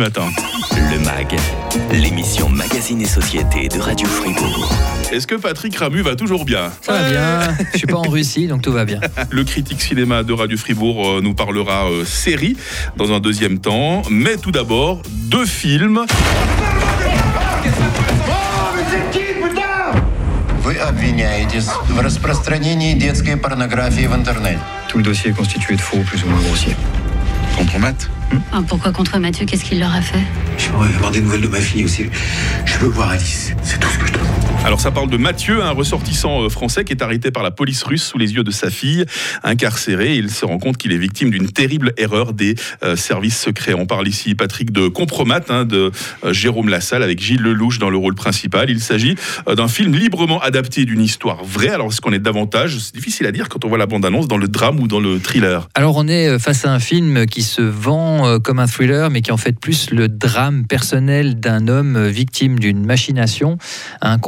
Le MAG, l'émission Magazine et Société de Radio Fribourg. Est-ce que Patrick Ramu va toujours bien? Ça va bien, je suis pas en Russie donc tout va bien. Le critique cinéma de Radio Fribourg euh, nous parlera euh, série dans un deuxième temps, mais tout d'abord deux films. Tout le dossier est constitué de faux plus ou moins grossiers. Compromat Ah, pourquoi contre Mathieu Qu'est-ce qu'il leur a fait? J'aimerais avoir des nouvelles de ma fille aussi. Je veux voir Alice. C'est tout ce que je te demande. Alors ça parle de Mathieu, un ressortissant euh, français qui est arrêté par la police russe sous les yeux de sa fille, incarcéré. Il se rend compte qu'il est victime d'une terrible erreur des euh, services secrets. On parle ici, Patrick, de Compromat, hein, de euh, Jérôme Lassalle, avec Gilles Lelouch dans le rôle principal. Il s'agit d'un film librement adapté d'une histoire vraie. Alors est-ce qu'on est davantage, c'est difficile à dire quand on voit la bande-annonce, dans le drame ou dans le thriller Alors on est face à un film qui se vend comme un thriller, mais qui est en fait plus le drame personnel d'un homme victime d'une machination. Un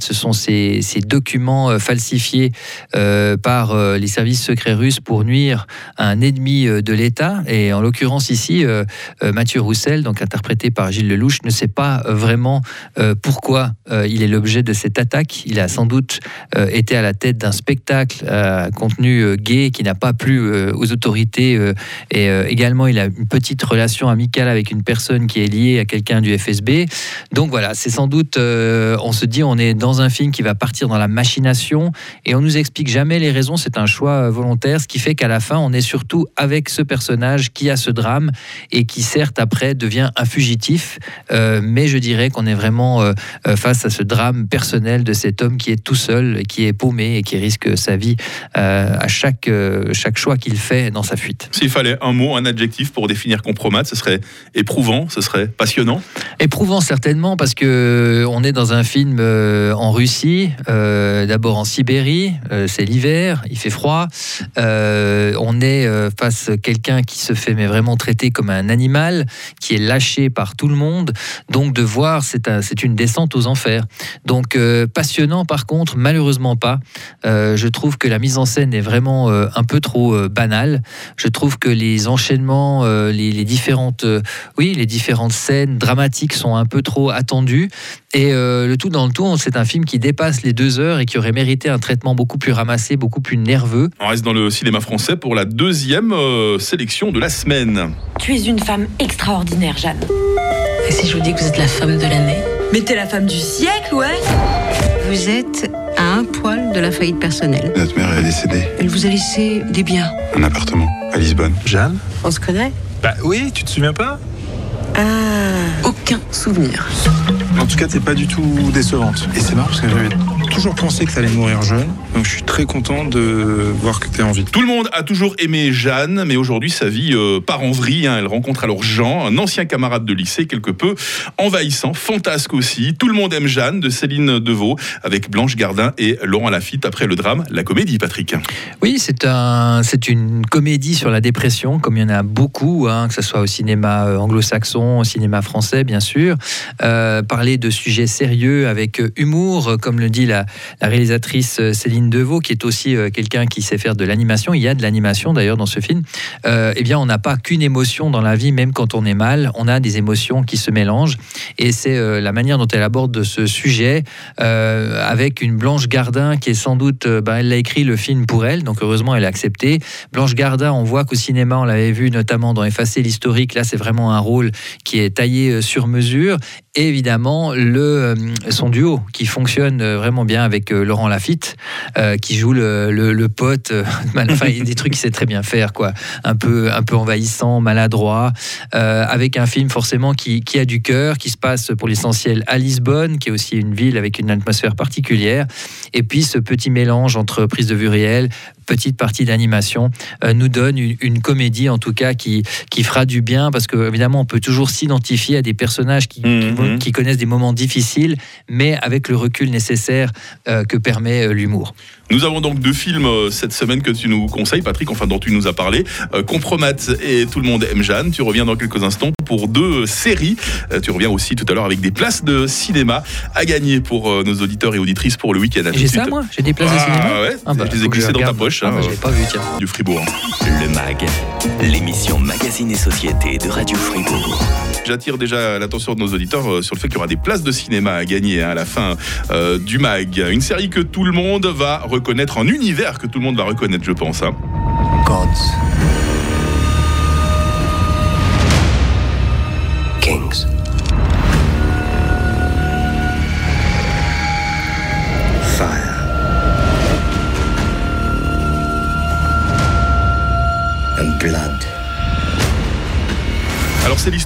ce sont ces, documents euh, falsifiés euh, par euh, les services secrets russes pour nuire à un ennemi de l'État. Et en l'occurrence ici, Mathieu Roussel, donc interprété par Gilles Lelouch, ne sait pas vraiment pourquoi il est l'objet de cette attaque. Il a sans doute été à la tête d'un spectacle à contenu gay qui n'a pas plu aux autorités. et également, il a une petite relation amicale avec une personne qui est liée à quelqu'un du FSB. Donc voilà, c'est sans doute, on se dit, on est dans un film qui va partir dans la machination et on nous explique jamais les raisons. C'est un choix euh, volontaire, ce qui fait qu'à la fin, on est surtout avec ce personnage qui a ce drame et qui certes après devient un fugitif. Euh, mais je dirais qu'on est vraiment euh, face à ce drame personnel de cet homme qui est tout seul, qui est paumé et qui risque sa vie euh, à chaque, chaque choix qu'il fait dans sa fuite. S'il fallait un mot, un adjectif pour définir Compromat, ce serait éprouvant, ce serait passionnant. Éprouvant certainement parce que on est dans un film euh, en Russie, euh, d'abord en Sibérie, euh, c'est l'hiver, il fait froid. On est face à quelqu'un qui se fait mais vraiment traiter comme un animal, qui est lâché par tout le monde. Donc de voir, c'est un- c'est une descente aux enfers. Donc passionnant par contre, malheureusement pas. Je trouve que la mise en scène est vraiment un peu trop banale. Je trouve que les enchaînements, les, différentes, oui, les différentes scènes dramatiques sont un peu trop attendues. Et le tout dans le tout, c'est un film qui dépasse les deux heures et qui aurait mérité un traitement beaucoup plus ramassé, beaucoup plus nerveux. On reste dans le cinéma français pour la deuxième euh, sélection de la semaine. Tu es une femme extraordinaire, Jeanne. Et si je vous dis que vous êtes la femme de l'année? Mais t'es la femme du siècle, ouais Vous êtes à un poil de la faillite personnelle. Notre mère est décédée. Elle vous a laissé des biens. Un appartement à Lisbonne. Jeanne? On se connaît? Bah oui, tu te souviens pas? Ah, aucun souvenir. En tout cas, t'es pas du tout décevante. Et c'est marrant parce que j'avais toujours pensé que t'allais mourir jeune. Donc je suis très content de voir que t'es en vie. Tout le monde a toujours aimé Jeanne, mais aujourd'hui sa vie euh, part en vrille. hein. Elle rencontre alors Jean, un ancien camarade de lycée, quelque peu envahissant, fantasque aussi. Tout le monde aime Jeanne de Céline Deveau, avec Blanche Gardin et Laurent Lafitte après le drame, la comédie, Patrick. Oui, c'est un, c'est une comédie sur la dépression, comme il y en a beaucoup, hein, que ce soit au cinéma euh, anglo-saxon, au cinéma français, bien sûr. Euh, parler de sujets sérieux avec humour, comme le dit la, la réalisatrice euh, Céline Deveau, qui est aussi euh, quelqu'un qui sait faire de l'animation. Il y a de l'animation d'ailleurs dans ce film. Euh, eh bien, on n'a pas qu'une émotion dans la vie, même quand on est mal. On a des émotions qui se mélangent, et c'est la manière dont elle aborde ce sujet avec une Blanche Gardin qui est sans doute, ben, elle l'a écrit le film pour elle, donc heureusement elle a accepté. Blanche Gardin, on voit qu'au cinéma, on l'avait vu notamment dans Effacer l'historique, là c'est vraiment un rôle qui est taillé sur mesure. Et évidemment, le, euh, son duo qui fonctionne euh, vraiment bien avec euh, Laurent Lafitte, euh, qui joue le, le- le pote, enfin, il y a des trucs qu'il sait très bien faire, quoi. Un peu, un peu envahissant, maladroit, euh, avec un film forcément qui, qui a du cœur, qui se passe pour l'essentiel à Lisbonne, qui est aussi une ville avec une atmosphère particulière. Et puis ce petit mélange entre prise de vue réelle, petite partie d'animation, euh, nous donne une, une comédie en tout cas qui, qui fera du bien, parce que évidemment on peut toujours s'identifier à des personnages qui, qui Mhm. qui connaissent des moments difficiles, mais avec le recul nécessaire euh, que permet euh, l'humour. Nous avons donc deux films euh, cette semaine que tu nous conseilles, Patrick, enfin dont tu nous as parlé. Euh, Compromat et Tout le monde aime Jeanne. Tu reviens dans quelques instants pour deux séries. Euh, tu reviens aussi tout à l'heure avec des places de cinéma à gagner pour euh, nos auditeurs et auditrices pour le week-end. J'ai ça, moi? J'ai des places de Ah cinéma? ouais, Ah bah, je les ai glissées dans ta poche. Ah hein, bah, j'avais pas vu, tiens. du Fribourg. Le MAG, l'émission Magazine et Société de Radio Fribourg. J'attire déjà l'attention de nos auditeurs euh, sur le fait qu'il y aura des places de cinéma à gagner hein, à la fin euh, du MAG. Une série que tout le monde va reconnaître, un univers que tout le monde va reconnaître, je pense. hein. Gods. Kings. Fire. And blood.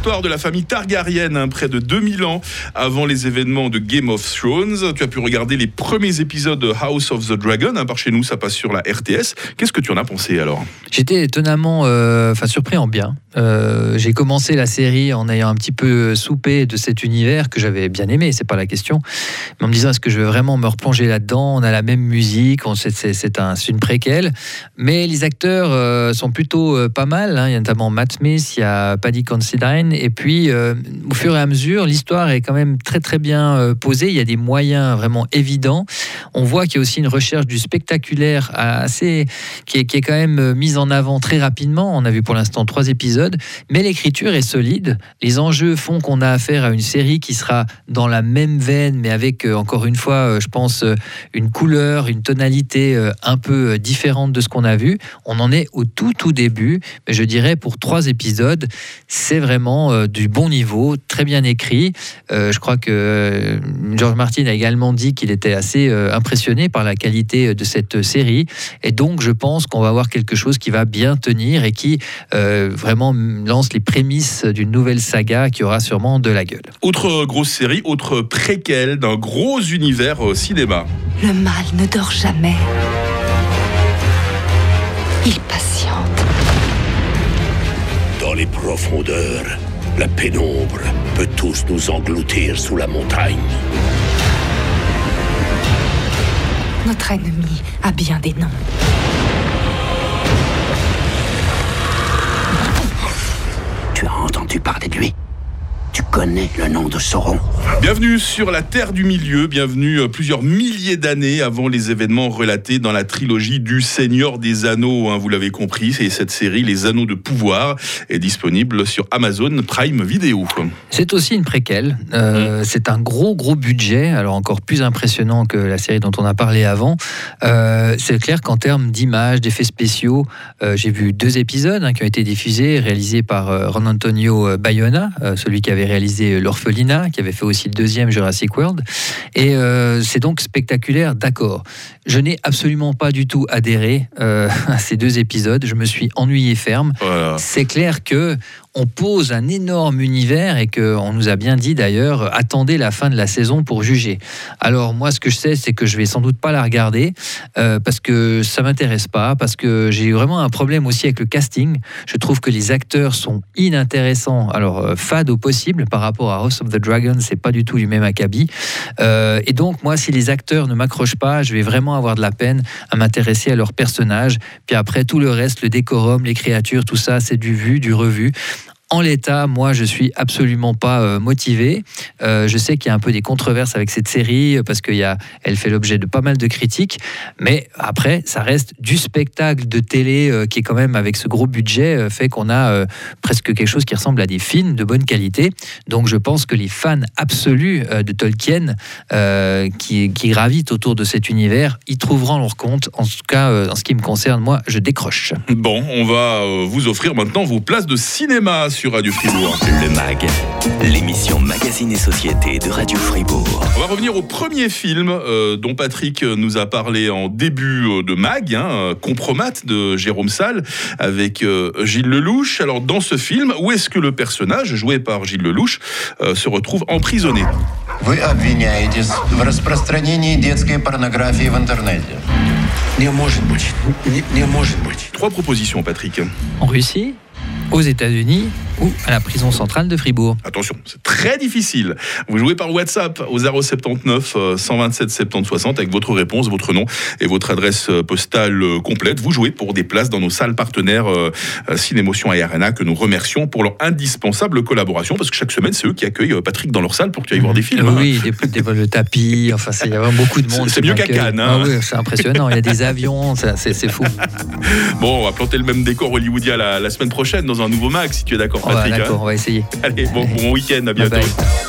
L'histoire de la famille Targaryen, hein, près de 2000 ans avant les événements de Game of Thrones. Tu as pu regarder les premiers épisodes de House of the Dragon, hein, par chez nous ça passe sur la RTS. Qu'est-ce que tu en as pensé alors? J'étais étonnamment euh, enfin, surpris en bien. Euh, j'ai commencé la série en ayant un petit peu soupé de cet univers que j'avais bien aimé, c'est pas la question, mais en me disant est-ce que je vais vraiment me replonger là-dedans? On a la même musique, c'est c'est un, c'est une préquelle, mais les acteurs euh, sont plutôt pas mal. hein. Il y a notamment Matt Smith, il y a Paddy Considine, et puis euh, au fur et à mesure, l'histoire est quand même très très bien euh, posée. Il y a des moyens vraiment évidents. On voit qu'il y a aussi une recherche du spectaculaire assez qui est, qui est quand même euh, mise en avant très rapidement. On a vu pour l'instant trois épisodes, mais l'écriture est solide. Les enjeux font qu'on a affaire à une série qui sera dans la même veine, mais avec encore une fois, je pense, une couleur, une tonalité un peu différente de ce qu'on a vu. On en est au tout tout début, mais je dirais pour trois épisodes, c'est vraiment euh, du bon niveau, très bien écrit. Euh, je crois que euh, George Martin a également dit qu'il était assez euh, impressionné par la qualité de cette série. Et donc, je pense qu'on va avoir quelque chose qui va bien tenir et qui euh, vraiment lance les prémices d'une nouvelle saga qui aura sûrement de la gueule. Autre grosse série, autre préquelle d'un gros univers euh, cinéma. Le mal ne dort jamais. Il patiente. Dans les profondeurs, la pénombre peut tous nous engloutir sous la montagne. Notre ennemi a bien des noms. Tu as entendu parler de lui? Tu connais le nom de Sauron Bienvenue sur la Terre du Milieu, bienvenue euh, plusieurs milliers d'années avant les événements relatés dans la trilogie du Seigneur des Anneaux, hein, vous l'avez compris, et cette série Les Anneaux de Pouvoir est disponible sur Amazon Prime Video. C'est aussi une préquelle. Euh, C'est un gros, gros budget, alors encore plus impressionnant que la série dont on a parlé avant. Euh, c'est clair qu'en termes d'images, d'effets spéciaux, euh, j'ai vu deux épisodes hein, qui ont été diffusés, réalisés par euh, Ron Antonio Bayona, euh, celui qui avait réalisé L'Orphelinat, qui avait fait aussi le deuxième Jurassic World. Et euh, c'est donc spectaculaire, d'accord. Je n'ai absolument pas du tout adhéré euh, à ces deux épisodes. Je me suis ennuyé ferme. Voilà. C'est clair que on pose un énorme univers et que on nous a bien dit d'ailleurs attendez la fin de la saison pour juger. Alors moi ce que je sais c'est que je vais sans doute pas la regarder euh, parce que ça m'intéresse pas parce que j'ai vraiment un problème aussi avec le casting. Je trouve que les acteurs sont inintéressants alors euh, fades au possible par rapport à House of the Dragon c'est pas du tout du même acabit Euh, et donc moi si les acteurs ne m'accrochent pas je vais vraiment avoir de la peine à m'intéresser à leurs personnages puis après tout le reste le décorum les créatures tout ça c'est du vu du revu en l'état, moi, je suis absolument pas euh, motivé. Euh, je sais qu'il y a un peu des controverses avec cette série euh, parce qu'elle fait l'objet de pas mal de critiques. Mais après, ça reste du spectacle de télé qui est quand même avec ce gros budget fait qu'on a presque quelque chose qui ressemble à des films de bonne qualité. Donc, je pense que les fans absolus de Tolkien qui, qui gravitent autour de cet univers y trouveront leur compte. En tout cas, en ce qui me concerne, moi, je décroche. Bon, on va vous offrir maintenant vos places de cinéma sur Radio Fribourg. Le MAG, l'émission Magazine et Société de Radio Fribourg. On va revenir au premier film euh, dont Patrick euh, nous a parlé en début euh, de Mag, hein, euh, Compromat de Jérôme Salle avec euh, Gilles Lelouch. Alors dans ce film, où est-ce que le personnage joué par Gilles Lelouch euh, se retrouve emprisonné Вы обвиняетесь в распространении детской порнографии в интернете. Не может быть. Не, не может быть. Trois propositions, Patrick. En Russie aux États-Unis ou à la prison centrale de Fribourg. Attention, c'est très difficile. Vous jouez par WhatsApp au 079 euh, 127 70 60 avec votre réponse, votre nom et votre adresse euh, postale euh, complète. Vous jouez pour des places dans nos salles partenaires euh, Cinémotion et Arena que nous remercions pour leur indispensable collaboration parce que chaque semaine, c'est eux qui accueillent Patrick dans leur salle pour que tu ailles voir des films. hein. Oui, des, des vols de tapis, enfin, il y a vraiment beaucoup de monde. C'est mieux qu'à. Cannes, hein. Ah oui, c'est impressionnant, il y a des avions, c'est fou. Bon, on va planter le même décor hollywoodien la, la semaine prochaine dans un nouveau mag si tu es d'accord, Oh, hein. On va essayer. Allez, bon, bon week-end, à Bye bientôt. bye.